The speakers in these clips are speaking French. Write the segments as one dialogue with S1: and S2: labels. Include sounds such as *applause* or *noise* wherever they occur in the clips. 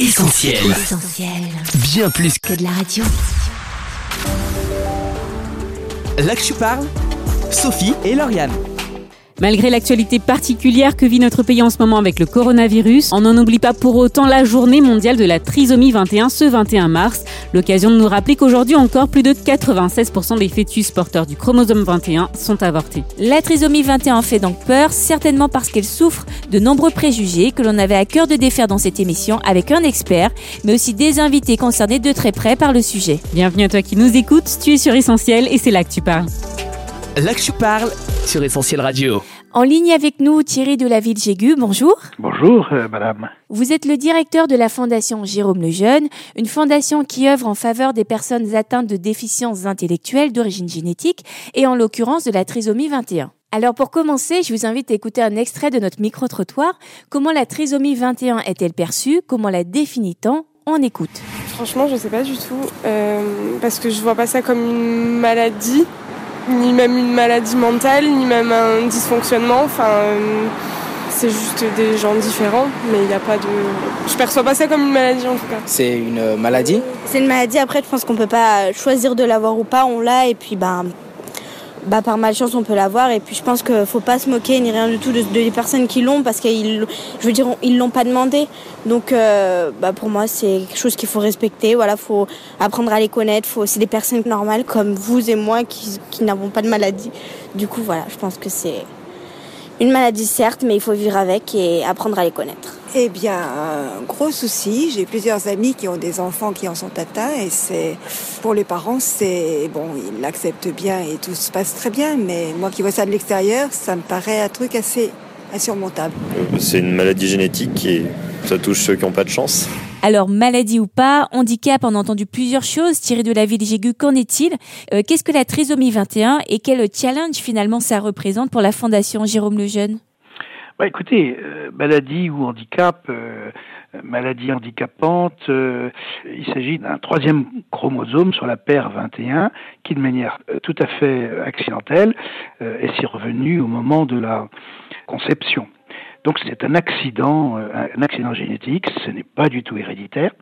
S1: Essentiel.
S2: Essentiel.
S1: Bien plus que
S2: de la radio.
S1: là que tu parles, Sophie et Lauriane.
S3: Malgré l'actualité particulière que vit notre pays en ce moment avec le coronavirus, on n'en oublie pas pour autant la journée mondiale de la trisomie 21 ce 21 mars. L'occasion de nous rappeler qu'aujourd'hui encore, plus de 96% des fœtus porteurs du chromosome 21 sont avortés.
S4: La trisomie 21 fait donc peur, certainement parce qu'elle souffre de nombreux préjugés que l'on avait à cœur de défaire dans cette émission avec un expert, mais aussi des invités concernés de très près par le sujet.
S3: Bienvenue à toi qui nous écoutes, tu es sur Essentiel et c'est là que tu parles.
S1: Là que tu parles sur Essentiel Radio.
S4: En ligne avec nous, Thierry de la Ville Jégu, bonjour.
S5: Bonjour, euh, madame.
S4: Vous êtes le directeur de la fondation Jérôme Lejeune, une fondation qui œuvre en faveur des personnes atteintes de déficiences intellectuelles d'origine génétique et en l'occurrence de la trisomie 21. Alors pour commencer, je vous invite à écouter un extrait de notre micro-trottoir. Comment la trisomie 21 est-elle perçue? Comment la définit-on? On écoute.
S6: Franchement, je sais pas du tout. euh, parce que je vois pas ça comme une maladie, ni même une maladie mentale, ni même un dysfonctionnement. Enfin, euh, c'est juste des gens différents, mais il n'y a pas de. Je perçois pas ça comme une maladie en tout cas.
S7: C'est une maladie?
S8: C'est une maladie, après je pense qu'on peut pas choisir de l'avoir ou pas, on l'a et puis bah, bah par malchance on peut l'avoir. Et puis je pense qu'il faut pas se moquer ni rien du tout de, de personnes qui l'ont parce qu'ils je veux dire ils l'ont pas demandé. Donc euh, bah pour moi c'est quelque chose qu'il faut respecter. Voilà faut apprendre à les connaître. Faut c'est des personnes normales comme vous et moi qui, qui n'avons pas de maladie. Du coup voilà je pense que c'est une maladie certes mais il faut vivre avec et apprendre à les connaître
S9: Eh bien, un gros souci. J'ai plusieurs amis qui ont des enfants qui en sont atteints et c'est pour les parents, c'est bon, ils l'acceptent bien et tout se passe très bien. Mais moi qui vois ça de l'extérieur, ça me paraît un truc assez insurmontable.
S10: Euh, C'est une maladie génétique et ça touche ceux qui n'ont pas de chance.
S4: Alors, maladie ou pas, handicap, on a entendu plusieurs choses. Thierry de la Ville Jégu, qu'en est-il? Euh, Qu'est-ce que la trisomie 21 et quel challenge finalement ça représente pour la Fondation Jérôme Lejeune?
S5: Bah, écoutez, euh, maladie ou handicap, euh, maladie handicapante, il s'agit d'un troisième chromosome sur la paire 21 qui, de manière tout à fait accidentelle, est survenue au moment de la conception. Donc c'est un accident, euh, un accident génétique, ce n'est pas du tout héréditaire.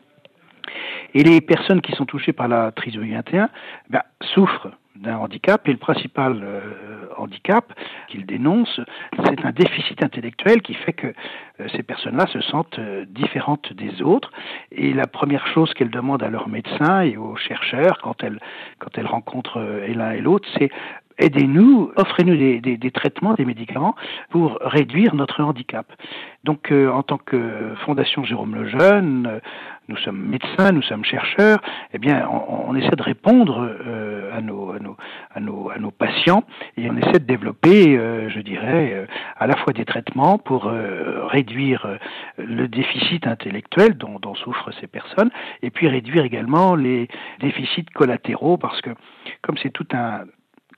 S5: Et les personnes qui sont touchées par la trisomie 21 ben, souffrent d'un handicap et le principal euh, handicap qu'ils dénoncent, c'est un déficit intellectuel qui fait que euh, ces personnes-là se sentent différentes des autres. Et la première chose qu'elles demandent à leurs médecins et aux chercheurs quand elles, quand elles rencontrent l'un et l'autre, c'est aidez-nous, offrez-nous des, des, des traitements, des médicaments pour réduire notre handicap. Donc, euh, en tant que Fondation Jérôme Lejeune, euh, nous sommes médecins, nous sommes chercheurs, eh bien, on, on essaie de répondre euh, à, nos, à, nos, à, nos, à nos patients et on essaie de développer, euh, je dirais, euh, à la fois des traitements pour euh, réduire le déficit intellectuel dont, dont souffrent ces personnes et puis réduire également les déficits collatéraux parce que comme c'est tout un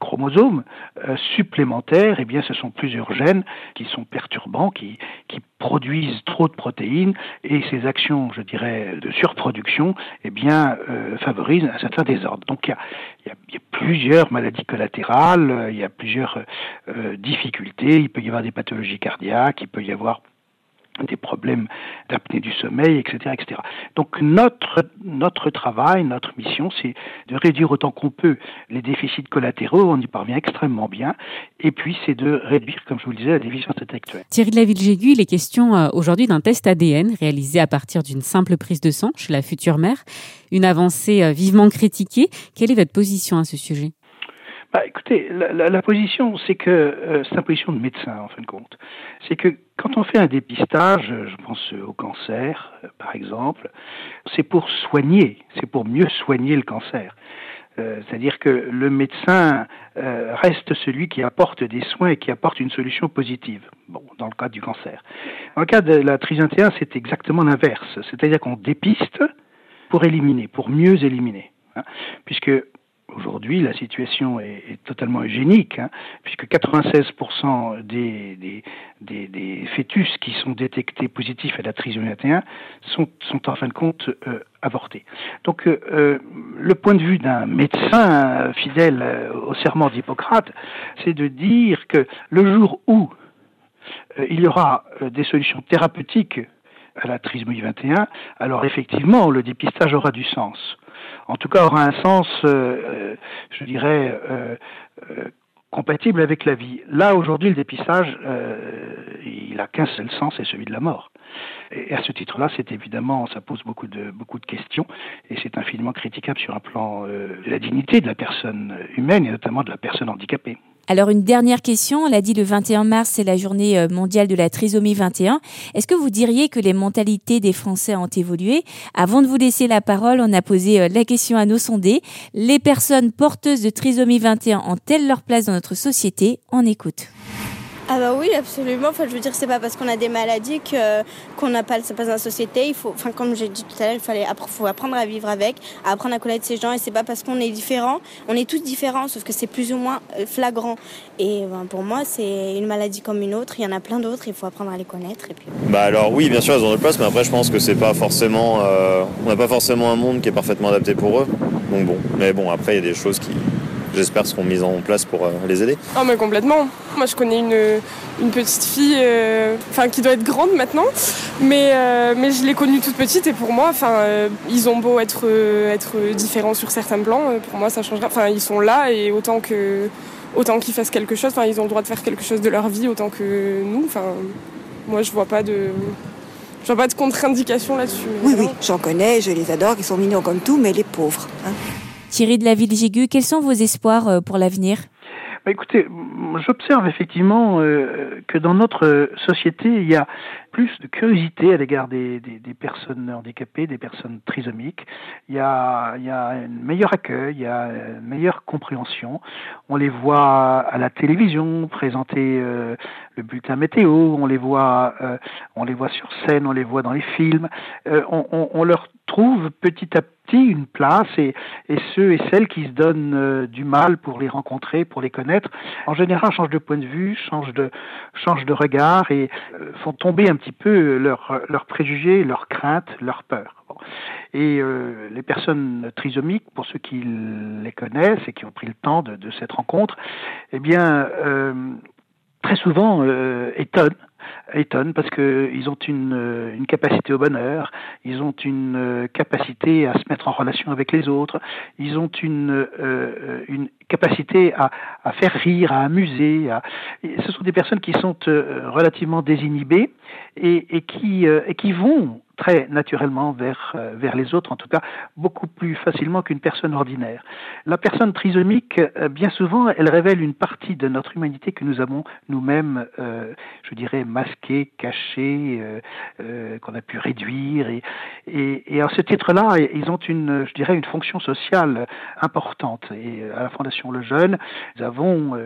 S5: chromosomes euh, supplémentaires, eh bien, ce sont plusieurs gènes qui sont perturbants, qui, produisent trop de protéines, et ces actions, je dirais, de surproduction, eh bien, euh, favorisent un certain désordre. Donc, il y a, plusieurs maladies collatérales, il y a plusieurs euh, difficultés. Il peut y avoir des pathologies cardiaques, il peut y avoir des problèmes d'apnée du sommeil, etc., etc. Donc notre notre travail, notre mission, c'est de réduire autant qu'on peut les déficits collatéraux. On y parvient extrêmement bien. Et puis c'est de réduire, comme je vous le disais, la déficience intellectuelle.
S3: Thierry de la Ville Jégu, il est question euh, aujourd'hui d'un test ADN réalisé à partir d'une simple prise de sang chez la future mère. Une avancée euh, vivement critiquée. Quelle est votre position à ce sujet?
S5: Bah, écoutez, la, la, la position, c'est que euh, c'est une position de médecin en fin de compte. C'est que quand on fait un dépistage, je pense au cancer, euh, par exemple, c'est pour soigner, c'est pour mieux soigner le cancer. Euh, C'est-à-dire que le médecin euh, reste celui qui apporte des soins et qui apporte une solution positive. Bon, dans le cas du cancer. Dans le cas de la 21, c'est exactement l'inverse. C'est-à-dire qu'on dépiste pour éliminer, pour mieux éliminer. Hein, puisque Aujourd'hui, la situation est, totalement eugénique, hein, puisque 96% des, des, des, fœtus qui sont détectés positifs à la trisomie 21 sont, sont en fin de compte euh, avortés. Donc, euh, le point de vue d'un médecin fidèle au serment d'Hippocrate, c'est de dire que le jour où euh, il y aura des solutions thérapeutiques à la trisomie 21, alors effectivement, le dépistage aura du sens. En tout cas, aura un sens, euh, je dirais, compatible avec la vie. Là, aujourd'hui, le dépistage, il a qu'un seul sens, c'est celui de la mort. Et à ce titre-là, c'est évidemment, ça pose beaucoup de, beaucoup de questions et c'est infiniment critiquable sur un plan euh, de la dignité de la personne humaine et notamment de la personne handicapée.
S4: Alors une dernière question, on l'a dit le 21 mars, c'est la journée euh, mondiale de la trisomie 21. Est-ce que vous diriez que les mentalités des Français ont évolué? Avant de vous laisser la parole, on a posé euh, la question à nos sondés. Les personnes porteuses de trisomie 21 ont-elles leur place dans notre société? On écoute.
S8: Ah bah oui, absolument. Je veux dire, c'est pas parce qu'on a des maladies que qu'on n'a pas sa place dans la société. Comme j'ai dit tout à l'heure, il fallait faut apprendre à vivre avec, à apprendre à connaître ces gens. Et c'est pas parce qu'on est différent, on est tous différents, sauf que c'est plus ou moins euh, flagrant. Et ben, pour moi, c'est une maladie comme une autre. Il y en a plein d'autres. Il faut apprendre à les connaître. Et puis...
S10: Bah alors oui, bien sûr, elles ont leur place, mais après, je pense que c'est pas forcément, euh, on n'a pas forcément un monde qui est parfaitement adapté pour eux. Donc bon, mais bon, après, il y a des choses qui j'espère, seront mises en place pour euh, les aider.
S6: Oh, mais complètement. Moi, je connais une, une petite fille, euh, enfin, qui doit être grande maintenant, mais, euh, mais je l'ai connue toute petite et pour moi, enfin, ils ont beau être, être différents sur certains plans, pour moi, ça changera. Enfin, ils sont là et autant que autant qu'ils fassent quelque chose, enfin, ils ont le droit de faire quelque chose de leur vie autant que nous. Enfin, moi, je vois pas de je vois pas de contre-indication là-dessus.
S9: Oui, oui, j'en connais, je les adore, ils sont mignons comme tout, mais les pauvres. Hein.
S4: Thierry de la ville Gigu, quels sont vos espoirs euh, pour l'avenir?
S5: Bah, écoutez, j'observe effectivement euh, que dans notre société, il y a plus de curiosité à l'égard des, personnes handicapées, des personnes trisomiques. Il y, a, il y un meilleur accueil, il y a une meilleure compréhension. On les voit à la télévision présenter euh, le bulletin météo, on les voit, euh, on les voit sur scène, on les voit dans les films. On, on, on, leur trouve petit à petit une place et, et ceux et celles qui se donnent euh, du mal pour les rencontrer, pour les connaître, en général changent de point de vue, changent de, changent de regard et euh, font tomber un petit peu leurs leur préjugés, leurs craintes, leurs peurs. Et euh, les personnes trisomiques, pour ceux qui les connaissent et qui ont pris le temps de, de cette rencontre, eh bien, très souvent étonnent étonne parce qu'ils ont une, euh, une, capacité au bonheur, ils ont une euh, capacité à se mettre en relation avec les autres, ils ont une, euh, une capacité à, à, faire rire, à amuser. À... Ce sont des personnes qui sont relativement désinhibées et, et qui, et qui vont très naturellement vers, euh, vers les autres, en tout cas beaucoup plus facilement qu'une personne ordinaire. La personne trisomique, euh, bien souvent, elle révèle une partie de notre humanité que nous avons nous-mêmes, euh, je dirais, masquée, cachée, qu'on a pu réduire. Et, et, et à ce titre-là, ils ont une, je dirais, une fonction sociale importante. Et à la Fondation Le Jeune, nous avons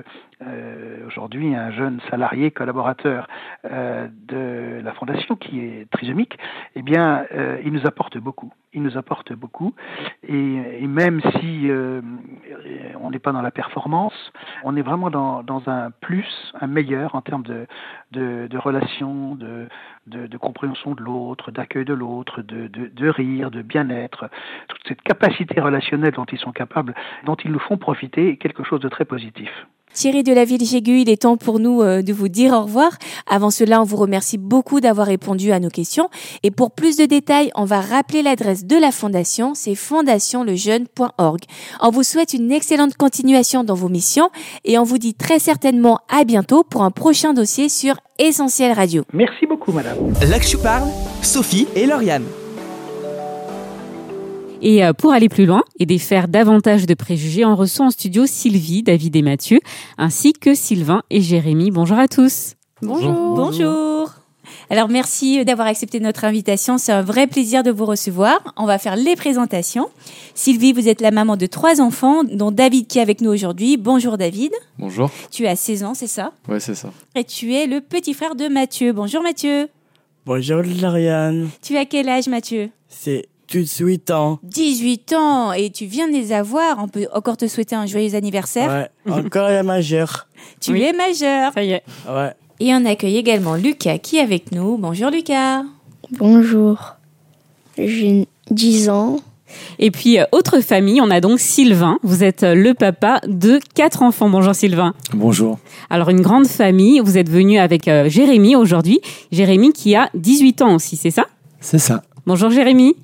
S5: euh, aujourd'hui un jeune salarié collaborateur euh, de la fondation qui est trisomique, eh bien, euh, il nous apporte beaucoup. Il nous apporte beaucoup, et, et même si euh, on n'est pas dans la performance, on est vraiment dans, dans, un plus, un meilleur en termes de, de, de relations, de, de, de, compréhension de l'autre, d'accueil de l'autre, de, de, rire, de bien-être, toute cette capacité relationnelle dont ils sont capables, dont ils nous font profiter, est quelque chose de très positif.
S4: Thierry de la Ville Jégu, il est temps pour nous euh, de vous dire au revoir. Avant cela, on vous remercie beaucoup d'avoir répondu à nos questions. Et pour plus de détails, on va rappeler l'adresse de la fondation, c'est fondationlejeune.org. On vous souhaite une excellente continuation dans vos missions et on vous dit très certainement à bientôt pour un prochain dossier sur Essentiel Radio.
S5: Merci beaucoup, madame.
S1: Là que je parle, Sophie et Lauriane.
S3: Et euh, pour aller plus loin et défaire davantage de préjugés, on reçoit en studio Sylvie, David et Mathieu, ainsi que Sylvain et Jérémy. Bonjour à tous.
S4: Bonjour. Bonjour. Alors merci d'avoir accepté notre invitation. C'est un vrai plaisir de vous recevoir. On va faire les présentations. Sylvie, vous êtes la maman de trois enfants, dont David qui est avec nous aujourd'hui. Bonjour David.
S2: Bonjour.
S4: Tu as 16 ans, c'est ça?
S2: Ouais, c'est ça.
S4: Et tu es le petit frère de Mathieu. Bonjour Mathieu.
S7: Bonjour Lauriane.
S4: Tu as quel âge Mathieu?
S7: C'est 18 ans.
S4: 18 ans et tu viens de les avoir. On peut encore te souhaiter un joyeux anniversaire.
S7: Ouais, encore la majeur. *laughs*
S4: Tu es majeur.
S3: Ça y est.
S7: Ouais.
S4: Et on accueille également Lucas qui est avec nous. Bonjour Lucas.
S11: Bonjour. J'ai 10 ans.
S3: Et puis, euh, autre famille, on a donc Sylvain. Vous êtes euh, le papa de quatre enfants. Bonjour Sylvain.
S2: Bonjour.
S3: Alors, une grande famille. Vous êtes venu avec euh, Jérémy aujourd'hui. Jérémy qui a 18 ans aussi, c'est ça?
S2: C'est ça.
S3: Bonjour Jérémy.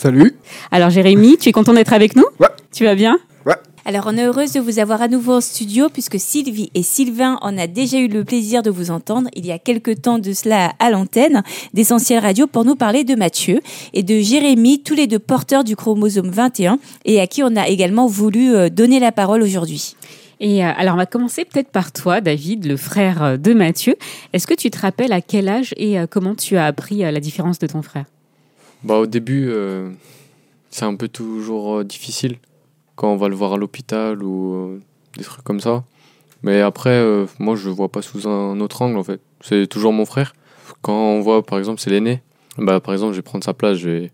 S2: Salut.
S3: Alors Jérémy, tu es content d'être avec nous?
S2: Ouais.
S3: Tu vas bien?
S2: Ouais.
S4: Alors, on est heureuse de vous avoir à nouveau en studio puisque Sylvie et Sylvain en a déjà eu le plaisir de vous entendre il y a quelque temps de cela à l'antenne d'Essentiel Radio pour nous parler de Mathieu et de Jérémy, tous les deux porteurs du chromosome 21 et à qui on a également voulu euh, donner la parole aujourd'hui.
S3: Et euh, alors, on va commencer peut-être par toi, David, le frère euh, de Mathieu. Est-ce que tu te rappelles à quel âge et comment tu as appris la différence de ton frère?
S12: Bah, au début, euh, c'est un peu toujours euh, difficile quand on va le voir à l'hôpital ou euh, des trucs comme ça. Mais après, moi, je le vois pas sous un autre angle en fait. C'est toujours mon frère. Quand on voit, par exemple, c'est l'aîné, bah, par exemple, je vais prendre sa place. Je vais...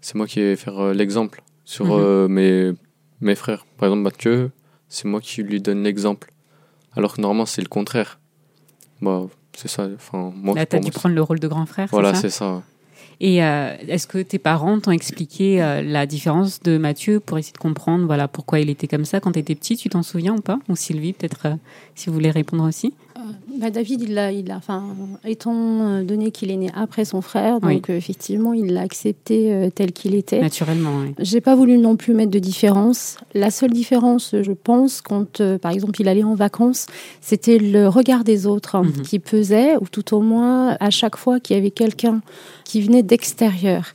S12: C'est moi qui vais faire l'exemple sur
S3: Mhm.
S12: mes, mes frères. Par exemple, Mathieu, c'est moi qui lui donne l'exemple. Alors que normalement, c'est le contraire. Bah, c'est ça. Enfin, moi,
S3: Là, tu as
S12: pour
S3: dû prendre le rôle de grand frère,
S12: Voilà,
S3: c'est ça. Et euh, est-ce que tes parents t'ont expliqué euh, la différence de Mathieu pour essayer de comprendre voilà, pourquoi il était comme ça quand tu étais petit? Tu t'en souviens ou pas? Ou Sylvie, peut-être, euh, si vous voulez répondre aussi
S13: Bah, David, il a, enfin, étant euh, donné qu'il est né après son frère, donc
S3: Oui.
S13: euh, effectivement, il l'a accepté euh, tel qu'il était.
S3: Naturellement, oui.
S13: J'ai pas voulu non plus mettre de différence. La seule différence, je pense, quand euh, par exemple il allait en vacances, c'était le regard des autres hein,
S3: Mhm.
S13: qui pesait, ou tout au moins à chaque fois qu'il y avait quelqu'un qui venait d'extérieur.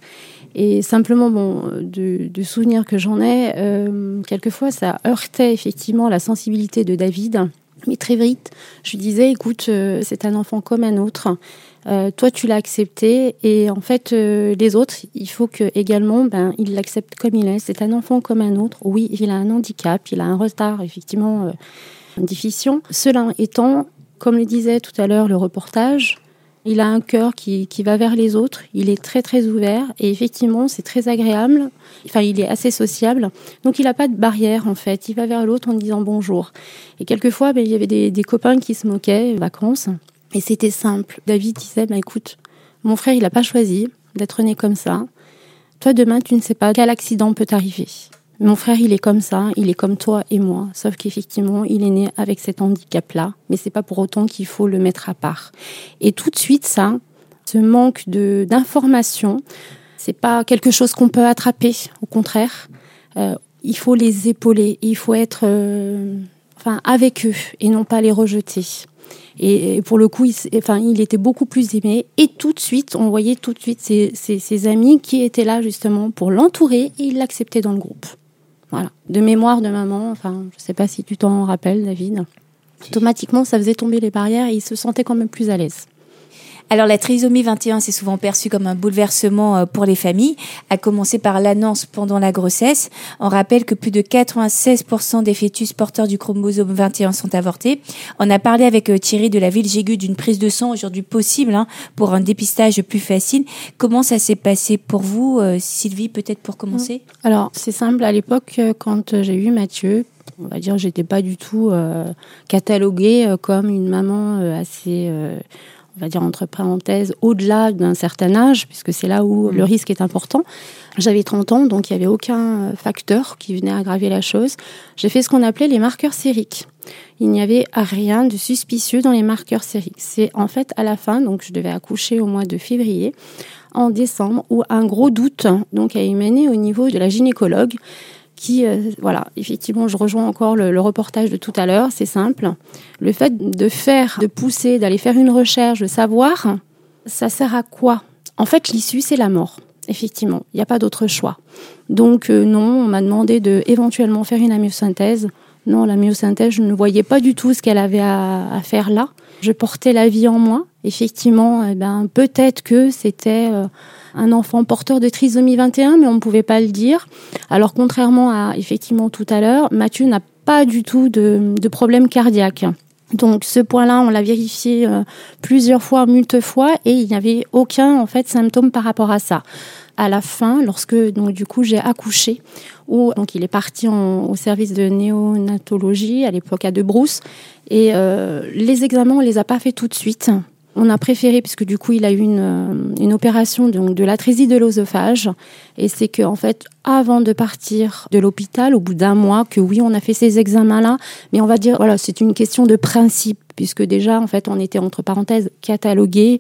S13: Et simplement, bon, euh, du, du souvenir que j'en ai, euh, quelquefois ça heurtait effectivement la sensibilité de David. Mais très vite, je disais, écoute, euh, c'est un enfant comme un autre. Euh, toi, tu l'as accepté, et en fait, euh, les autres, il faut que également, ben, ils l'acceptent comme il est. C'est un enfant comme un autre. Oui, il a un handicap, il a un retard, effectivement, une déficience. Cela étant, comme le disait tout à l'heure le reportage, il a un cœur qui, qui va vers les autres. Il est très très ouvert et effectivement, c'est très agréable. Enfin, il est assez sociable. Donc, il n'a pas de barrière en fait. Il va vers l'autre en disant bonjour. Et quelquefois, ben, il y avait des, des copains qui se moquaient, vacances. Et c'était simple. David disait, bah, écoute, mon frère, il n'a pas choisi d'être né comme ça. Toi, demain, tu ne sais pas quel accident peut t'arriver. Mon frère, il est comme ça, il est comme toi et moi, sauf qu'effectivement, il est né avec cet handicap-là, mais c'est pas pour autant qu'il faut le mettre à part. Et tout de suite, ça, ce manque de d'information, c'est pas quelque chose qu'on peut attraper. Au contraire, euh, il faut les épauler, il faut être, euh, enfin, avec eux et non pas les rejeter. Et, pour le coup, il, enfin, il était beaucoup plus aimé. Et tout de suite, on voyait tout de suite ses, ses- ses amis qui étaient là justement pour l'entourer et il l'acceptait dans le groupe. Voilà. De mémoire de maman, enfin, je sais pas si tu t'en rappelles, David. Automatiquement, ça faisait tomber les barrières et il se sentait quand même plus à l'aise.
S4: Alors la trisomie 21, c'est souvent perçu comme un bouleversement euh, pour les familles, à commencer par l'annonce pendant la grossesse. On rappelle que plus de 96% des fœtus porteurs du chromosome 21 sont avortés. On a parlé avec euh, Thierry de la ville Jégu d'une prise de sang aujourd'hui possible hein, pour un dépistage plus facile. Comment ça s'est passé pour vous, euh, Sylvie, peut-être pour commencer?
S13: Alors, c'est simple. À l'époque, quand j'ai eu Mathieu, on va dire, j'étais pas du tout cataloguée comme une maman assez, on va dire entre parenthèses, au-delà d'un certain âge, puisque c'est là où le risque est important. J'avais 30 ans, donc il n'y avait aucun euh, facteur qui venait aggraver la chose. J'ai fait ce qu'on appelait les marqueurs sériques. Il n'y avait rien de suspicieux dans les marqueurs sériques. C'est en fait à la fin, donc je devais accoucher au mois de février, en décembre, où un gros doute donc a émané au niveau de la gynécologue qui, euh, voilà, effectivement, je rejoins encore le, reportage de tout à l'heure, c'est simple. Le fait de faire, de pousser, d'aller faire une recherche, de savoir, ça sert à quoi? En fait, l'issue, c'est la mort. Effectivement, il n'y a pas d'autre choix. Donc euh, non, on m'a demandé de éventuellement faire une amyosynthèse. Non, la myosynthèse, je ne voyais pas du tout ce qu'elle avait à, à faire là. Je portais la vie en moi. Effectivement, eh ben, peut-être que c'était euh, un enfant porteur de trisomie 21, mais on ne pouvait pas le dire. Alors, contrairement à effectivement tout à l'heure, Mathieu n'a pas du tout de, problème cardiaque. Donc, ce point-là, on l'a vérifié euh, plusieurs fois, multiples fois, et il n'y avait aucun en fait symptôme par rapport à ça. À la fin, lorsque donc du coup j'ai accouché, où donc il est parti en- au service de néonatologie à l'époque à De Brousse, et euh, les examens on les a pas fait tout de suite. On a préféré, puisque du coup, il a eu une, euh, une opération donc, de l'atrésie de l'œsophage. Et c'est que, en fait, avant de partir de l'hôpital, au bout d'un mois, que oui, on a fait ces examens-là, mais on va dire, voilà, c'est une question de principe, puisque déjà, en fait, on était, entre parenthèses, catalogué.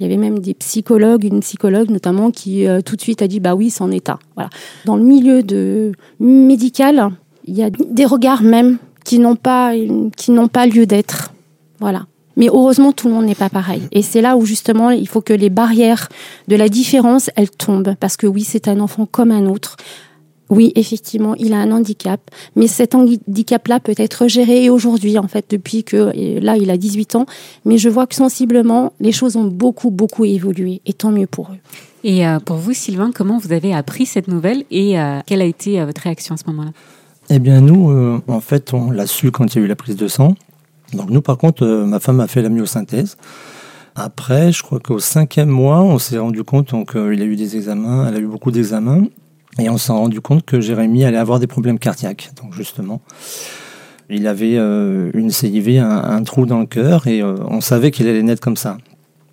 S13: Il y avait même des psychologues, une psychologue notamment, qui euh, tout de suite a dit, bah oui, c'est en état. Voilà. Dans le milieu de médical, il y a des regards même qui n'ont pas, qui n'ont pas lieu d'être. Voilà. Mais heureusement, tout le monde n'est pas pareil. Et c'est là où justement, il faut que les barrières de la différence, elles tombent. Parce que oui, c'est un enfant comme un autre. Oui, effectivement, il a un handicap, mais cet handicap-là peut être géré et aujourd'hui, en fait, depuis que là, il a 18 ans. Mais je vois que sensiblement, les choses ont beaucoup, beaucoup évolué, et tant mieux pour eux.
S3: Et euh, pour vous, Sylvain, comment vous avez appris cette nouvelle et euh, quelle a été euh, votre réaction à ce moment-là?
S2: Eh bien, nous, en fait, on l'a su quand il y a eu la prise de sang. Donc nous, par contre, euh, ma femme a fait la myosynthèse. Après, je crois qu'au cinquième mois, on s'est rendu compte donc euh, il a eu des examens, elle a eu beaucoup d'examens, et on s'est rendu compte que Jérémy allait avoir des problèmes cardiaques. Donc justement, il avait euh, une CIV, un, trou dans le cœur, et on savait qu'il allait naître comme ça.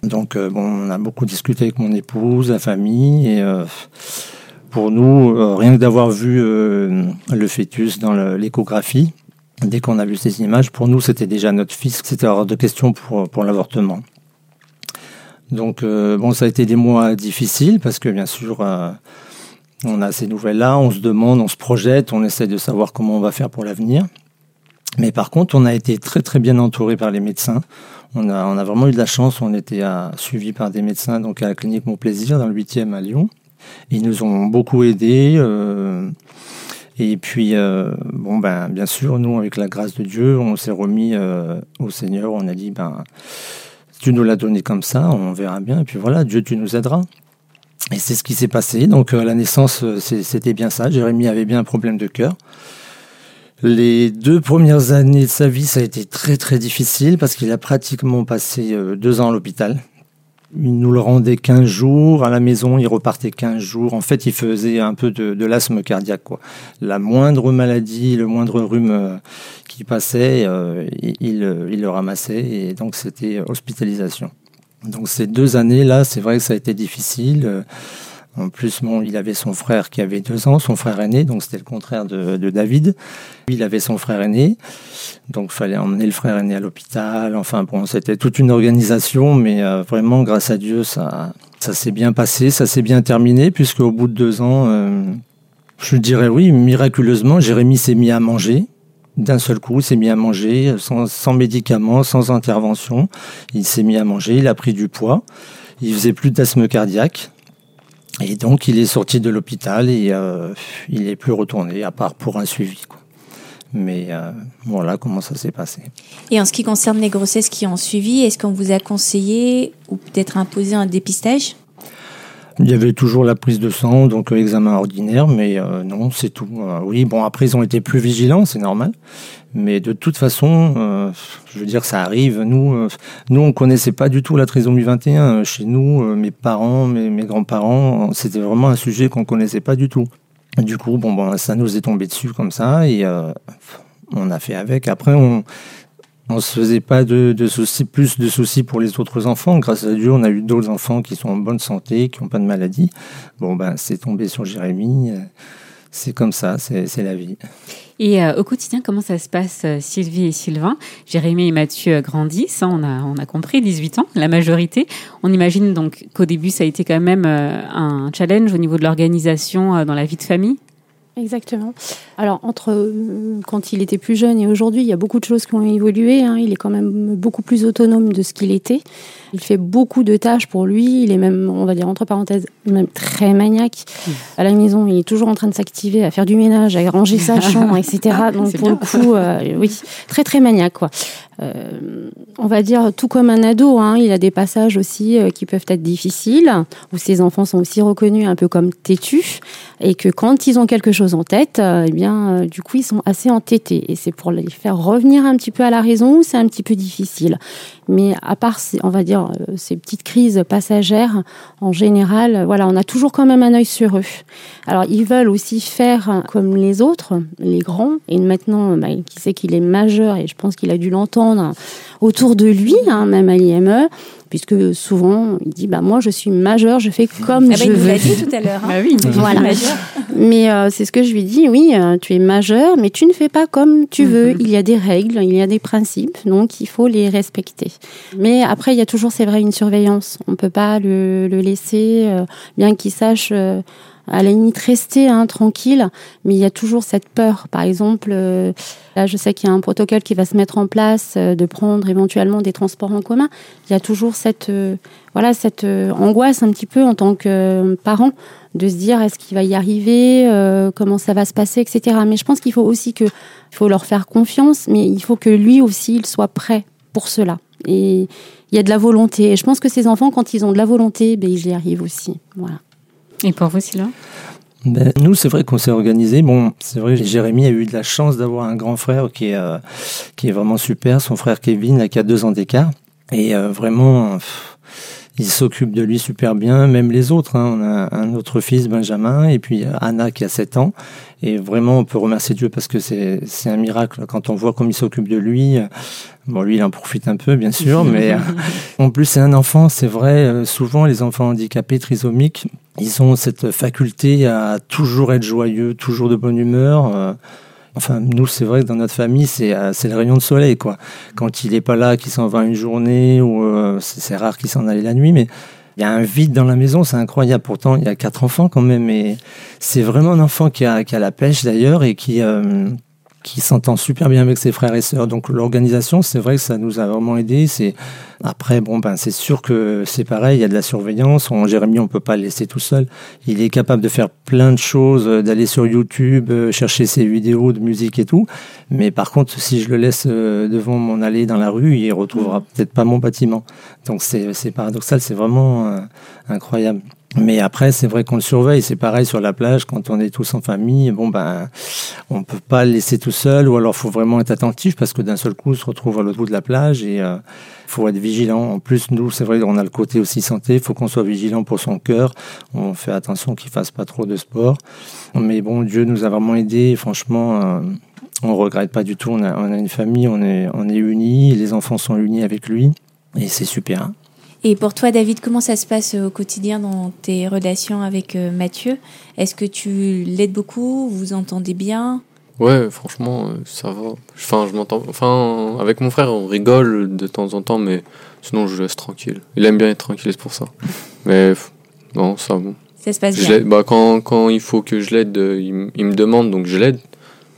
S2: Donc bon, on a beaucoup discuté avec mon épouse, la famille, et pour nous, rien que d'avoir vu le fœtus dans l'échographie, Dès qu'on a vu ces images, pour nous, c'était déjà notre fils. C'était hors de question pour, pour l'avortement. Donc, euh, bon, ça a été des mois difficiles parce que, bien sûr, euh, on a ces nouvelles-là, on se demande, on se projette, on essaie de savoir comment on va faire pour l'avenir. Mais par contre, on a été très, très bien entouré par les médecins. On a, on a vraiment eu de la chance. On était à, suivi par des médecins donc à la clinique Mon Plaisir, dans le 8e à Lyon. Ils nous ont beaucoup aidés. Euh, et puis, euh, bon, ben, bien sûr, nous, avec la grâce de Dieu, on s'est remis euh, au Seigneur. On a dit, ben, tu nous l'as donné comme ça, on verra bien. Et puis voilà, Dieu, tu nous aideras. Et c'est ce qui s'est passé. Donc, à la naissance, c'était bien ça. Jérémie avait bien un problème de cœur. Les deux premières années de sa vie, ça a été très très difficile parce qu'il a pratiquement passé euh, deux ans à l'hôpital. Il nous le rendait 15 jours à la maison, il repartait 15 jours. En fait, il faisait un peu de, l'asthme cardiaque. Quoi. La moindre maladie, le moindre rhume euh, qui passait, euh, il, il, le ramassait et donc c'était hospitalisation. Donc ces deux années-là, c'est vrai que ça a été difficile. En plus, bon, il avait son frère qui avait deux ans, son frère aîné, donc c'était le contraire de, David. Il avait son frère aîné, donc fallait emmener le frère aîné à l'hôpital. Enfin bon, c'était toute une organisation, mais euh, vraiment, grâce à Dieu, ça, ça s'est bien passé, ça s'est bien terminé, puisque au bout de deux ans, euh, je dirais oui, miraculeusement, Jérémy s'est mis à manger. D'un seul coup, il s'est mis à manger sans, sans médicaments, sans intervention. Il s'est mis à manger, il a pris du poids. Il faisait plus d'asthme cardiaque. Et donc, il est sorti de l'hôpital et euh, il n'est plus retourné, à part pour un suivi. Mais euh, voilà comment ça s'est passé.
S4: Et en ce qui concerne les grossesses qui ont suivi, est-ce qu'on vous a conseillé ou peut-être imposé un dépistage?
S2: Il y avait toujours la prise de sang, donc l'examen ordinaire, mais euh, non, c'est tout. oui, bon, après, ils ont été plus vigilants, c'est normal. Mais de toute façon, euh, je veux dire, ça arrive. Nous, euh, nous, on connaissait pas du tout la trisomie 21. Chez nous, euh, mes parents, mes, mes grands-parents, c'était vraiment un sujet qu'on connaissait pas du tout. Du coup, bon, bon, ça nous est tombé dessus comme ça et on a fait avec. Après, on on se faisait pas de, plus de soucis pour les autres enfants. Grâce à Dieu, on a eu d'autres enfants qui sont en bonne santé, qui n'ont pas de maladie. Bon, ben, c'est tombé sur Jérémy. C'est comme ça, c'est la vie.
S3: Et euh, au quotidien, comment ça se passe, euh, Sylvie et Sylvain? Jérémy et Mathieu grandissent, hein, on, a, compris, 18 ans, la majorité. On imagine donc qu'au début, ça a été quand même euh, un challenge au niveau de l'organisation dans la vie de famille?
S13: Exactement. Alors, entre quand il était plus jeune et aujourd'hui, il y a beaucoup de choses qui ont évolué. Hein. Il est quand même beaucoup plus autonome de ce qu'il était. Il fait beaucoup de tâches pour lui. Il est même, on va dire entre parenthèses, même très maniaque. À la maison, il est toujours en train de s'activer, à faire du ménage, à ranger sa *laughs* chambre, etc. Donc pour le coup, euh, oui, très très maniaque quoi. Euh, on va dire tout comme un ado, hein, il a des passages aussi euh, qui peuvent être difficiles, où ses enfants sont aussi reconnus un peu comme têtus, et que quand ils ont quelque chose en tête, eh bien, du coup, ils sont assez entêtés. Et c'est pour les faire revenir un petit peu à la raison, c'est un petit peu difficile. Mais à part, on va dire, euh, ces petites crises passagères, en général, voilà, on a toujours quand même un œil sur eux. Alors, ils veulent aussi faire comme les autres, les grands. Et maintenant, bah, qui sait qu'il est majeur, et je pense qu'il a dû l'entendre autour de lui, hein, même à l'IME, puisque souvent il dit bah moi je suis majeur, je fais comme
S4: Ah bah,
S13: je
S4: il nous
S13: veux.
S4: l'a dit tout à l'heure. hein.
S3: Bah oui,
S4: Il est
S13: Voilà.
S4: majeur.
S13: Mais euh, c'est ce que je lui dis, oui, euh, tu es majeur, mais tu ne fais pas comme tu veux. Il y a des règles, il y a des principes, donc il faut les respecter. Mais après, il y a toujours, c'est vrai, une surveillance. On peut pas le, le laisser, euh, bien qu'il sache euh, à la limite rester hein, tranquille, mais il y a toujours cette peur. Par exemple, euh, là, je sais qu'il y a un protocole qui va se mettre en place euh, de prendre éventuellement des transports en commun. Il y a toujours cette, euh, voilà, cette euh, angoisse un petit peu en tant que euh, parent de se dire est-ce qu'il va y arriver, euh, comment ça va se passer, etc. Mais je pense qu'il faut aussi que, il faut leur faire confiance, mais il faut que lui aussi, il soit prêt pour cela. Et il y a de la volonté. Et je pense que ces enfants, quand ils ont de la volonté, ben, ils y arrivent aussi. Voilà.
S3: Et pour vous, Sylvain
S2: Ben, nous, c'est vrai qu'on s'est organisé. Bon, c'est vrai, Jérémy a eu de la chance d'avoir un grand frère qui est, euh, qui est vraiment super. Son frère Kevin, là, qui a deux ans d'écart. Et euh, vraiment, il s'occupe de lui super bien. Même les autres. hein. On a un autre fils, Benjamin, et puis euh, Anna, qui a 7 ans. Et vraiment, on peut remercier Dieu parce que c'est un miracle. Quand on voit comme il s'occupe de lui, euh, bon, lui, il en profite un peu, bien sûr, *laughs* mais euh, en plus, c'est un enfant, c'est vrai. souvent, les enfants handicapés, trisomiques, ils ont cette faculté à toujours être joyeux, toujours de bonne humeur. Enfin, nous, c'est vrai que dans notre famille, c'est euh, le rayon de soleil, quoi. Quand il est pas là, qu'il s'en va une journée, ou euh, c'est c'est rare qu'il s'en aille la nuit, mais il y a un vide dans la maison, c'est incroyable. Pourtant, il y a quatre enfants quand même, et c'est vraiment un enfant qui a, qui a la pêche d'ailleurs et qui euh, qui s'entend super bien avec ses frères et sœurs. Donc l'organisation, c'est vrai que ça nous a vraiment aidé. C'est après bon ben c'est sûr que c'est pareil, il y a de la surveillance. On, Jérémy, on peut pas le laisser tout seul. Il est capable de faire plein de choses, euh, d'aller sur YouTube, euh, chercher ses vidéos de musique et tout. Mais par contre, si je le laisse euh, devant mon allée dans la rue, il retrouvera peut-être pas mon bâtiment. Donc c'est paradoxal, c'est vraiment incroyable. Mais après, c'est vrai qu'on le surveille. C'est pareil sur la plage quand on est tous en famille. Bon ben, on peut pas le laisser tout seul, ou alors faut vraiment être attentif parce que d'un seul coup, on se retrouve à l'autre bout de la plage et euh, faut être vigilant. En plus, nous, c'est vrai, on a le côté aussi santé. Faut qu'on soit vigilant pour son cœur. On fait attention qu'il fasse pas trop de sport. Mais bon, Dieu nous a vraiment aidés. Franchement, euh, on regrette pas du tout. On a, on a une famille, on est, on est unis. Les enfants sont unis avec lui et c'est super.
S4: Et pour toi, David, comment ça se passe au quotidien dans tes relations avec euh, Mathieu? Est-ce que tu l'aides beaucoup? Vous vous entendez bien?
S12: Ouais, franchement, euh, ça va. Enfin, je m'entends. Enfin, avec mon frère, on rigole de temps en temps, mais sinon, je le laisse tranquille. Il aime bien être tranquille, c'est pour ça. *laughs* Mais non, ça bon.
S4: Ça se passe bien.
S12: bah, quand, quand il faut que je l'aide, euh, il, me demande, donc je l'aide.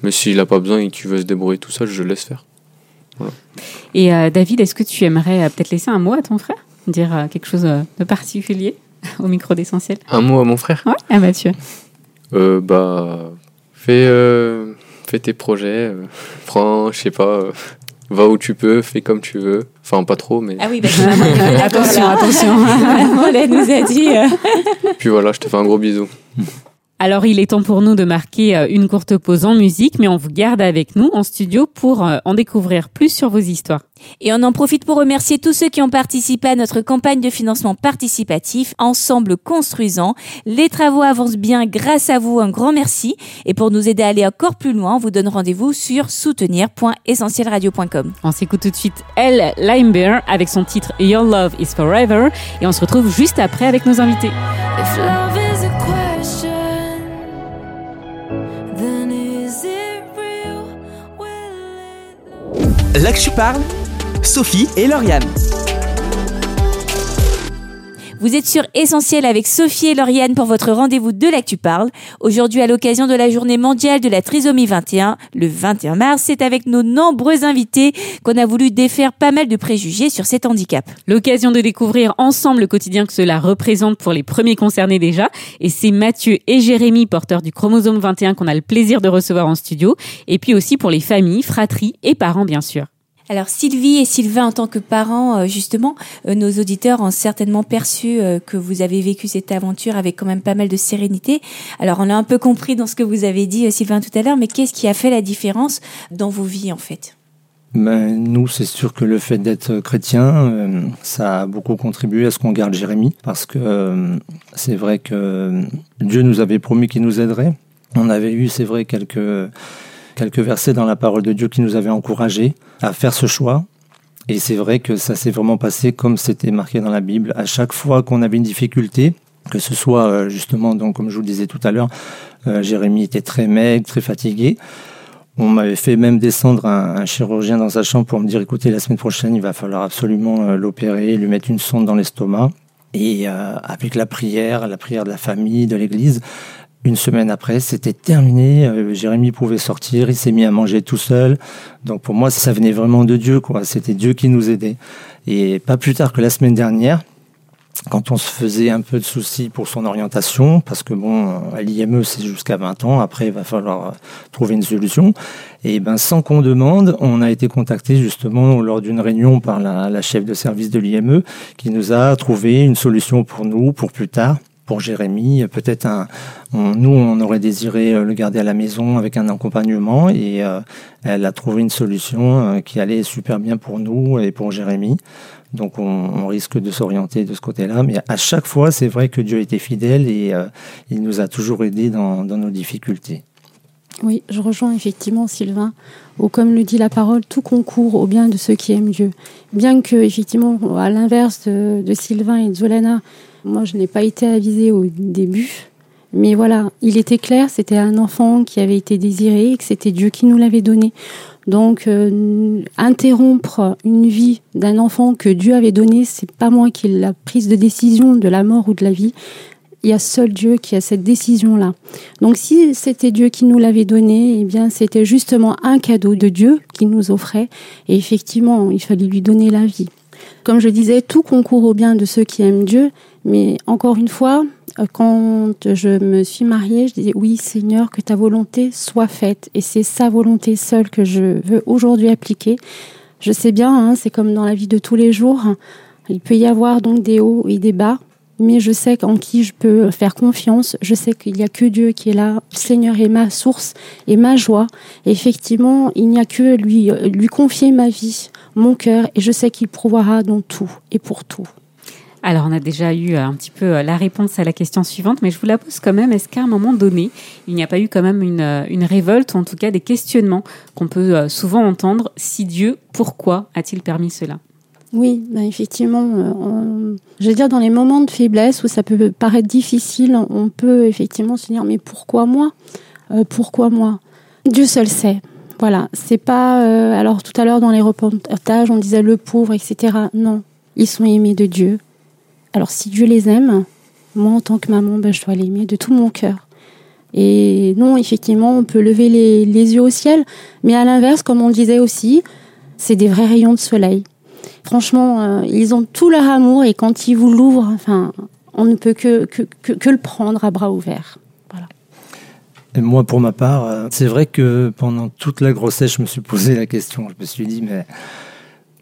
S12: Mais s'il a pas besoin et qu'il veut se débrouiller tout seul, je le laisse faire. Voilà.
S3: Et euh, David, est-ce que tu aimerais peut-être laisser un mot à ton frère? Dire euh, quelque chose euh, de particulier *laughs* au micro d'essentiel
S12: Un mot à mon frère?
S3: Ouais, à Mathieu.
S12: Euh, bah, fais, euh, fais tes projets, euh, *laughs* prends, je sais pas, euh, va où tu peux, fais comme tu veux. Enfin, pas trop, mais.
S4: Ah oui, bah, *laughs*
S3: Attention, attention.
S4: Elle nous a dit. euh,
S12: Puis voilà, je te fais un gros bisou.
S3: Alors, il est temps pour nous de marquer euh, une courte pause en musique, mais on vous garde avec nous en studio pour euh, en découvrir plus sur vos histoires.
S4: Et on en profite pour remercier tous ceux qui ont participé à notre campagne de financement participatif Ensemble Construisant. Les travaux avancent bien grâce à vous, un grand merci. Et pour nous aider à aller encore plus loin, on vous donne rendez-vous sur soutenir.essentielradio.com.
S3: On s'écoute tout de suite Elle Limebear avec son titre Your Love is Forever et on se retrouve juste après avec nos invités.
S14: If love
S1: Là que tu parles, Sophie et Lauriane.
S4: Vous êtes sur Essentiel avec Sophie et Lauriane pour votre rendez-vous de l'actu parle. Aujourd'hui, à l'occasion de la journée mondiale de la trisomie 21, le 21 mars, c'est avec nos nombreux invités qu'on a voulu défaire pas mal de préjugés sur cet handicap.
S3: L'occasion de découvrir ensemble le quotidien que cela représente pour les premiers concernés déjà. Et c'est Mathieu et Jérémy, porteurs du chromosome 21, qu'on a le plaisir de recevoir en studio. Et puis aussi pour les familles, fratries et parents, bien sûr.
S4: Alors Sylvie et Sylvain, en tant que parents, euh, justement, euh, nos auditeurs ont certainement perçu euh, que vous avez vécu cette aventure avec quand même pas mal de sérénité. Alors on a un peu compris dans ce que vous avez dit, Sylvain, tout à l'heure, mais qu'est-ce qui a fait la différence dans vos vies, en fait?
S2: Ben, nous, c'est sûr que le fait d'être chrétien, ça a beaucoup contribué à ce qu'on garde Jérémie, parce que c'est vrai que Dieu nous avait promis qu'il nous aiderait. On avait eu, c'est vrai, quelques, quelques versets dans la parole de Dieu qui nous avaient encouragés à faire ce choix. Et c'est vrai que ça s'est vraiment passé comme c'était marqué dans la Bible. À chaque fois qu'on avait une difficulté, que ce soit euh, justement, donc, comme je vous le disais tout à l'heure, euh, Jérémie était très maigre, très fatigué. On m'avait fait même descendre un, chirurgien dans sa chambre pour me dire écoutez, la semaine prochaine, il va falloir absolument euh, l'opérer, lui mettre une sonde dans l'estomac. Et avec la prière, la prière de la famille, de l'église, une semaine après, c'était terminé. Euh, Jérémie pouvait sortir, il s'est mis à manger tout seul. Donc pour moi, ça venait vraiment de Dieu, quoi. C'était Dieu qui nous aidait. Et pas plus tard que la semaine dernière, quand on se faisait un peu de soucis pour son orientation, parce que bon, à l'IME c'est jusqu'à 20 ans, après il va falloir trouver une solution. Et ben sans qu'on demande, on a été contacté justement lors d'une réunion par la, chef de service de l'IME qui nous a trouvé une solution pour nous pour plus tard. Pour Jérémy, peut-être un, nous on aurait désiré le garder à la maison avec un accompagnement et euh, elle a trouvé une solution euh, qui allait super bien pour nous et pour Jérémy. Donc on, risque de s'orienter de ce côté-là. Mais à chaque fois, c'est vrai que Dieu était fidèle et euh, il nous a toujours aidés dans, nos difficultés.
S13: Oui, je rejoins effectivement Sylvain. Ou comme le dit la parole, tout concourt au bien de ceux qui aiment Dieu. Bien que, effectivement, à l'inverse de, de, Sylvain et de Zolana, moi je n'ai pas été avisée au début. Mais voilà, il était clair, c'était un enfant qui avait été désiré et que c'était Dieu qui nous l'avait donné. Donc, euh, interrompre une vie d'un enfant que Dieu avait donné, c'est pas moi qui ai la prise de décision de la mort ou de la vie. Il y a seul Dieu qui a cette décision-là. Donc, si c'était Dieu qui nous l'avait donné, eh bien, c'était justement un cadeau de Dieu qui nous offrait. Et effectivement, il fallait lui donner la vie. Comme je disais, tout concourt au bien de ceux qui aiment Dieu. Mais encore une fois, quand je me suis mariée, je disais oui Seigneur, que ta volonté soit faite. Et c'est sa volonté seule que je veux aujourd'hui appliquer. Je sais bien, hein, c'est comme dans la vie de tous les jours. Il peut y avoir donc des hauts et des bas, mais je sais en qui je peux faire confiance. Je sais qu'il n'y a que Dieu qui est là. Le Seigneur est ma source et ma joie. Effectivement, il n'y a que lui, lui confier ma vie, mon cœur, et je sais qu'il pourvoira dans tout et pour tout.
S3: Alors, on a déjà eu un petit peu la réponse à la question suivante, mais je vous la pose quand même. Est-ce qu'à un moment donné, il n'y a pas eu quand même une, une révolte, ou en tout cas des questionnements qu'on peut souvent entendre? Si Dieu, pourquoi a-t-il permis cela?
S13: Oui, ben effectivement, on, je veux dire, dans les moments de faiblesse où ça peut paraître difficile, on peut effectivement se dire, mais pourquoi moi? Euh, Pourquoi moi? Dieu seul sait. Voilà, c'est pas. Euh, alors tout à l'heure dans les reportages, on disait le pauvre, etc. Non, ils sont aimés de Dieu. Alors si Dieu les aime, moi en tant que maman, ben, je dois l'aimer de tout mon cœur. Et non, effectivement, on peut lever les, les yeux au ciel, mais à l'inverse, comme on disait aussi, c'est des vrais rayons de soleil. Franchement, euh, ils ont tout leur amour et quand ils vous l'ouvrent, enfin, on ne peut que, que, que, le prendre à bras ouverts.
S2: Et moi, pour ma part, euh, c'est vrai que pendant toute la grossesse, je me suis posé la question. Je me suis dit, mais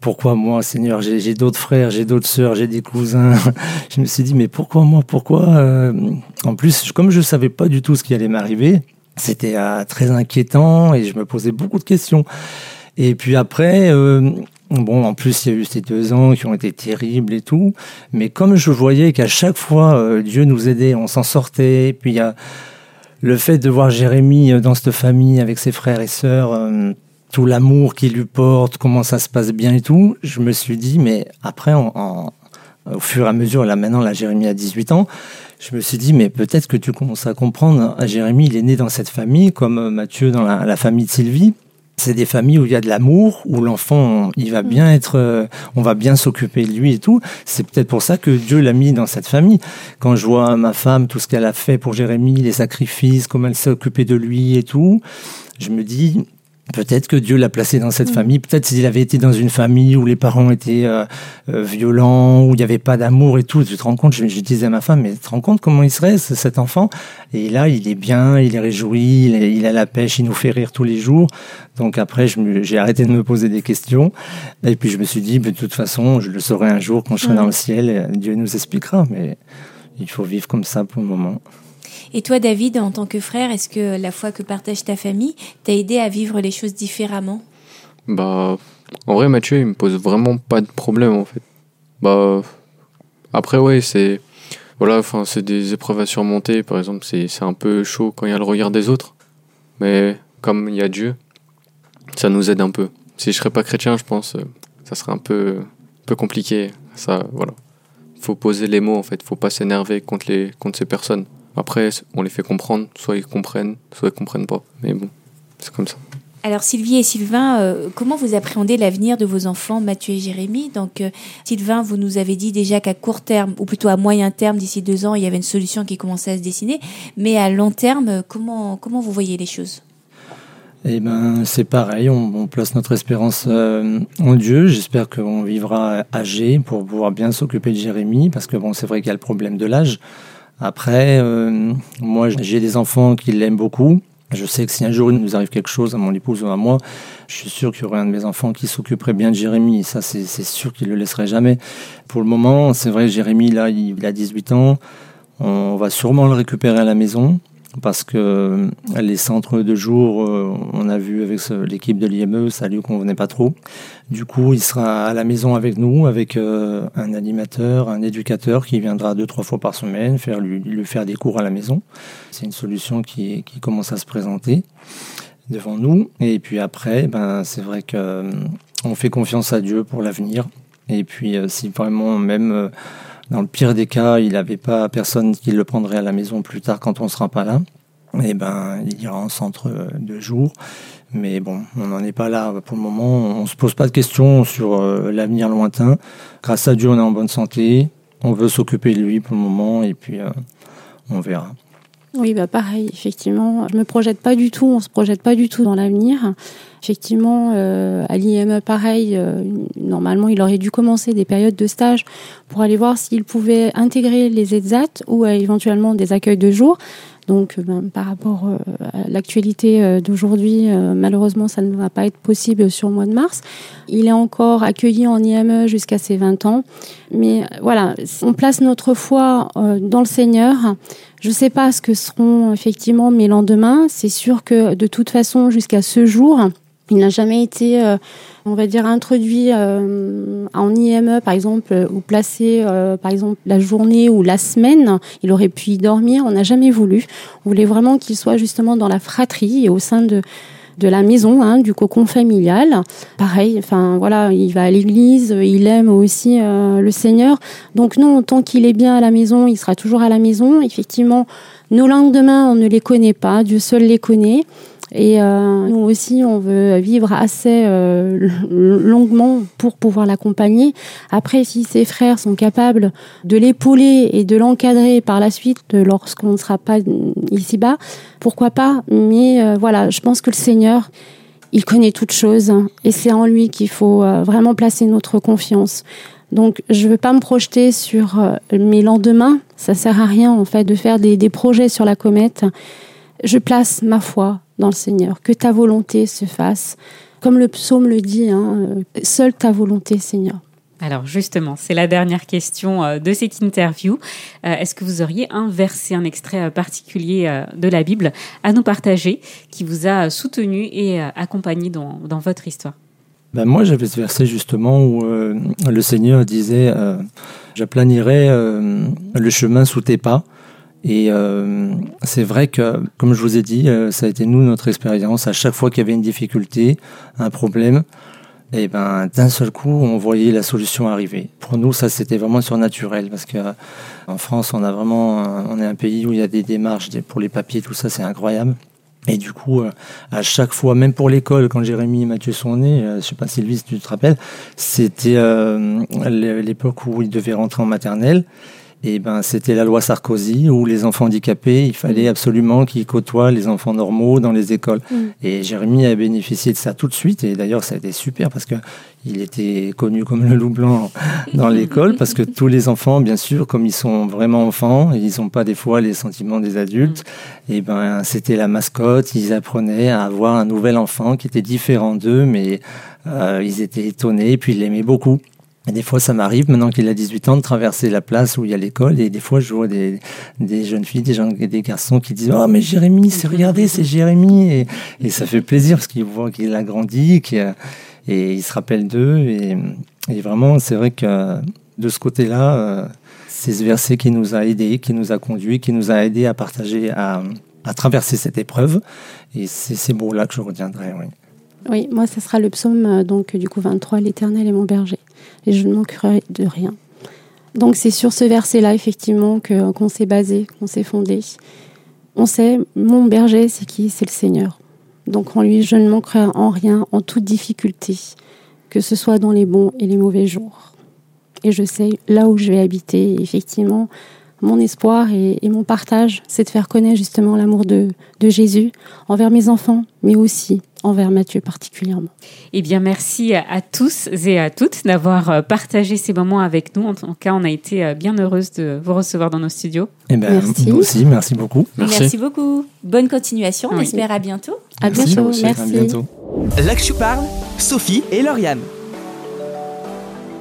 S2: pourquoi moi, Seigneur J'ai d'autres frères, j'ai d'autres sœurs, j'ai des cousins. *laughs* je me suis dit, mais pourquoi moi Pourquoi euh, En plus, comme je ne savais pas du tout ce qui allait m'arriver, c'était très inquiétant et je me posais beaucoup de questions. Et puis après, bon, en plus, il y a eu ces deux ans qui ont été terribles et tout. Mais comme je voyais qu'à chaque fois, euh, Dieu nous aidait, on s'en sortait. Puis il y a le fait de voir Jérémie dans cette famille avec ses frères et sœurs, euh, tout l'amour qu'il lui porte, comment ça se passe bien et tout. Je me suis dit, mais après, au fur et à mesure, là maintenant, la Jérémie a 18 ans, je me suis dit, mais peut-être que tu commences à comprendre. Jérémie, il est né dans cette famille, comme Mathieu dans la, la famille de Sylvie c'est des familles où il y a de l'amour, où l'enfant, il va bien être, euh, on va bien s'occuper de lui et tout. C'est peut-être pour ça que Dieu l'a mis dans cette famille. Quand je vois ma femme, tout ce qu'elle a fait pour Jérémie, les sacrifices, comment elle s'est occupée de lui et tout, je me dis, Peut-être que Dieu l'a placé dans cette mmh. famille. Peut-être s'il avait été dans une famille où les parents étaient euh, euh, violents, où il n'y avait pas d'amour et tout. Tu te rends compte je, je, disais à ma femme, mais tu te rends compte comment il serait cet enfant? Et là, il est bien, il est réjoui, il, est, il a la pêche, il nous fait rire tous les jours. Donc après, j'ai arrêté de me poser des questions. Et puis je me suis dit, de toute façon, je le saurai un jour quand je serai mmh. dans le ciel. Dieu nous expliquera. Mais il faut vivre comme ça pour le moment.
S4: Et toi, David, en tant que frère, est-ce que la foi que partage ta famille t'a aidé à vivre les choses différemment?
S12: Bah, en vrai, Mathieu, il me pose vraiment pas de problème, en fait. Bah, après, ouais, c'est. Voilà, enfin, c'est des épreuves à surmonter. Par exemple, c'est un peu chaud quand il y a le regard des autres. Mais comme il y a Dieu, ça nous aide un peu. Si je serais pas chrétien, je pense, ça serait un peu, peu compliqué. Ça, voilà. Faut poser les mots en fait. Faut pas s'énerver contre les, contre ces personnes. Après, on les fait comprendre. Soit ils comprennent, soit ils comprennent pas. Mais bon, c'est comme ça.
S4: Alors Sylvie et Sylvain, euh, comment vous appréhendez l'avenir de vos enfants Mathieu et Jérémy? Donc euh, Sylvain, vous nous avez dit déjà qu'à court terme, ou plutôt à moyen terme, d'ici deux ans, il y avait une solution qui commençait à se dessiner. Mais à long terme, euh, comment, comment vous voyez les choses?
S2: Eh ben, c'est pareil, on, on place notre espérance euh, en Dieu. J'espère qu'on vivra âgé pour pouvoir bien s'occuper de Jérémy, parce que bon, c'est vrai qu'il y a le problème de l'âge. Après, euh, moi, j'ai des enfants qui l'aiment beaucoup. Je sais que si un jour il nous arrive quelque chose à mon épouse ou à moi, je suis sûr qu'il y aurait un de mes enfants qui s'occuperait bien de Jérémy. Ça, c'est c'est sûr qu'il le laisserait jamais. Pour le moment, c'est vrai, Jérémy, là, il a 18 ans. On va sûrement le récupérer à la maison parce que les centres de jour, euh, on a vu avec l'équipe de l'IME, ça lui convenait pas trop. Du coup, il sera à la maison avec nous, avec euh, un animateur, un éducateur qui viendra deux, trois fois par semaine, faire lui, faire des cours à la maison. C'est une solution qui, qui commence à se présenter devant nous. Et puis après, ben, c'est vrai que euh, on fait confiance à Dieu pour l'avenir. Et puis, euh, si vraiment, même euh, dans le pire des cas, il n'avait pas personne qui le prendrait à la maison plus tard quand on sera pas là, et ben, il ira en centre euh, de jour. Mais bon, on n'en est pas là pour le moment. On se pose pas de questions sur euh, l'avenir lointain. Grâce à Dieu, on est en bonne santé. On veut s'occuper de lui pour le moment, et puis euh, on verra.
S13: Oui, bah pareil, effectivement. Je me projette pas du tout, on se projette pas du tout dans l'avenir. Effectivement, euh, à l'IME, pareil, euh, normalement, il aurait dû commencer des périodes de stage pour aller voir s'il pouvait intégrer les ETSAT ou euh, éventuellement des accueils de jour. Donc, euh, ben, par rapport euh, à l'actualité euh, d'aujourd'hui, malheureusement, ça ne va pas être possible sur le mois de mars. Il est encore accueilli en IME jusqu'à ses 20 ans. Mais voilà, on place notre foi dans le Seigneur. Je ne sais pas ce que seront effectivement mes lendemains. C'est sûr que de toute façon, jusqu'à ce jour, il n'a jamais été, euh, on va dire, introduit euh, en IME, par exemple, euh, ou placé, euh, par exemple, la journée ou la semaine. Il aurait pu y dormir. On n'a jamais voulu. On voulait vraiment qu'il soit justement dans la fratrie et au sein de de la maison, hein, du cocon familial. Pareil, enfin voilà, il va à l'église, il aime aussi euh, le Seigneur. Donc non, tant qu'il est bien à la maison, il sera toujours à la maison. Effectivement, nos lendemains, on ne les connaît pas, Dieu seul les connaît. Et euh, nous aussi, on veut vivre assez euh, longuement pour pouvoir l'accompagner. Après, si ses frères sont capables de l'épauler et de l'encadrer par la suite euh, lorsqu'on ne sera pas ici-bas, pourquoi pas Mais voilà, je pense que le Seigneur, il connaît toutes choses et c'est en lui qu'il faut vraiment placer notre confiance. Donc, je ne veux pas me projeter sur mes lendemains. Ça sert à rien, en fait, de faire des projets sur la comète. Je place ma foi dans le Seigneur. Que ta volonté se fasse. Comme le psaume le dit, hein, euh, seule ta volonté, Seigneur.
S3: Alors justement, c'est la dernière question euh, de cette interview. Euh, Est-ce que vous auriez un verset, un extrait particulier de la Bible à nous partager qui vous a soutenu et accompagné dans, dans votre histoire?
S2: Ben moi, j'avais ce verset justement où euh, le Seigneur disait euh, J'aplanirai euh, le chemin sous tes pas. Et euh, c'est vrai que, comme je vous ai dit, euh, ça a été nous, notre expérience. À chaque fois qu'il y avait une difficulté, un problème, et ben d'un seul coup, on voyait la solution arriver. Pour nous, ça c'était vraiment surnaturel parce que euh, en France, on a vraiment, on est un pays où il y a des démarches pour les papiers, tout ça, c'est incroyable. Et du coup, à chaque fois, même pour l'école, quand Jérémy et Mathieu sont nés, je sais pas Sylvie si tu te rappelles, c'était l'é- l'époque où ils devaient rentrer en maternelle. Et ben, c'était la loi Sarkozy où les enfants handicapés, il fallait absolument qu'ils côtoient les enfants normaux dans les écoles.
S15: Mm.
S2: Et Jérémy a bénéficié de ça tout de suite. Et d'ailleurs, ça a été super parce que il était connu comme le loup blanc dans l'école parce que tous les enfants, bien sûr, comme ils sont vraiment enfants, ils n'ont pas des fois les sentiments des adultes. Et ben, c'était la mascotte. Ils apprenaient à avoir un nouvel enfant qui était différent d'eux, mais euh, ils étaient étonnés. Puis ils l'aimaient beaucoup. Et des fois, ça m'arrive, maintenant qu'il a 18 ans, de traverser la place où il y a l'école. Et des fois, je vois des, jeunes filles, des, garçons qui disent Oh, mais Jérémy, c'est regardez, c'est Jérémy. Et, ça fait plaisir parce qu'ils voient qu'il a grandi a- et ils se rappellent d'eux. Et, vraiment, c'est vrai que de ce côté-là, euh, c'est ce verset qui nous a aidés, qui nous a conduits, qui nous a aidés à partager, à, traverser cette épreuve. Et c'est ces mots-là que je retiendrai. Oui.
S13: Oui, moi, ce sera le psaume euh, donc du coup 23, l'Éternel est mon berger, et je ne manquerai de rien. Donc c'est sur ce verset-là effectivement qu'on s'est basé, qu'on s'est fondé. On sait, mon berger, c'est qui? C'est le Seigneur. Donc en lui, je ne manquerai en rien, en toute difficulté, que ce soit dans les bons et les mauvais jours. Et je sais là où je vais habiter. Effectivement, mon espoir et, et mon partage, c'est de faire connaître justement l'amour de, de Jésus envers mes enfants, mais aussi envers Mathieu particulièrement.
S3: Eh bien, merci à tous et à toutes d'avoir euh, partagé ces moments avec nous. En tout cas, on a été euh, bien heureuse de vous recevoir dans nos studios.
S2: Eh ben,
S4: Merci.
S2: Nous aussi, merci beaucoup.
S4: beaucoup. Bonne continuation. On
S3: Oui.
S4: espère à bientôt.
S13: À
S2: Merci,
S13: bientôt.
S2: aussi.
S13: Merci.
S2: À bientôt.
S1: Là que je parle, Sophie et Lauriane.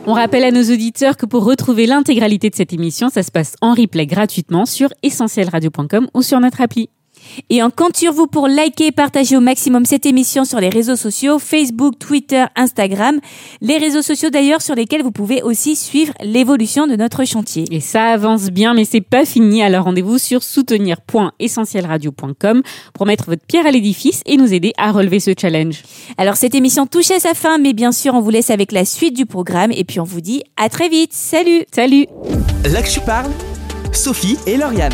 S3: On rappelle à nos auditeurs que pour retrouver l'intégralité de cette émission, ça se passe en replay gratuitement sur essentielradio.com ou sur notre appli.
S4: Et on compte sur vous pour liker et partager au maximum cette émission sur les réseaux sociaux, Facebook, Twitter, Instagram. Les réseaux sociaux d'ailleurs sur lesquels vous pouvez aussi suivre l'évolution de notre chantier.
S3: Et ça avance bien, mais c'est pas fini. Alors rendez-vous sur soutenir.essentielradio.com pour mettre votre pierre à l'édifice et nous aider à relever ce challenge.
S4: Alors cette émission touche à sa fin, mais bien sûr on vous laisse avec la suite du programme et puis on vous dit à très vite. Salut
S3: Salut
S1: Là que je parle, Sophie et Lauriane.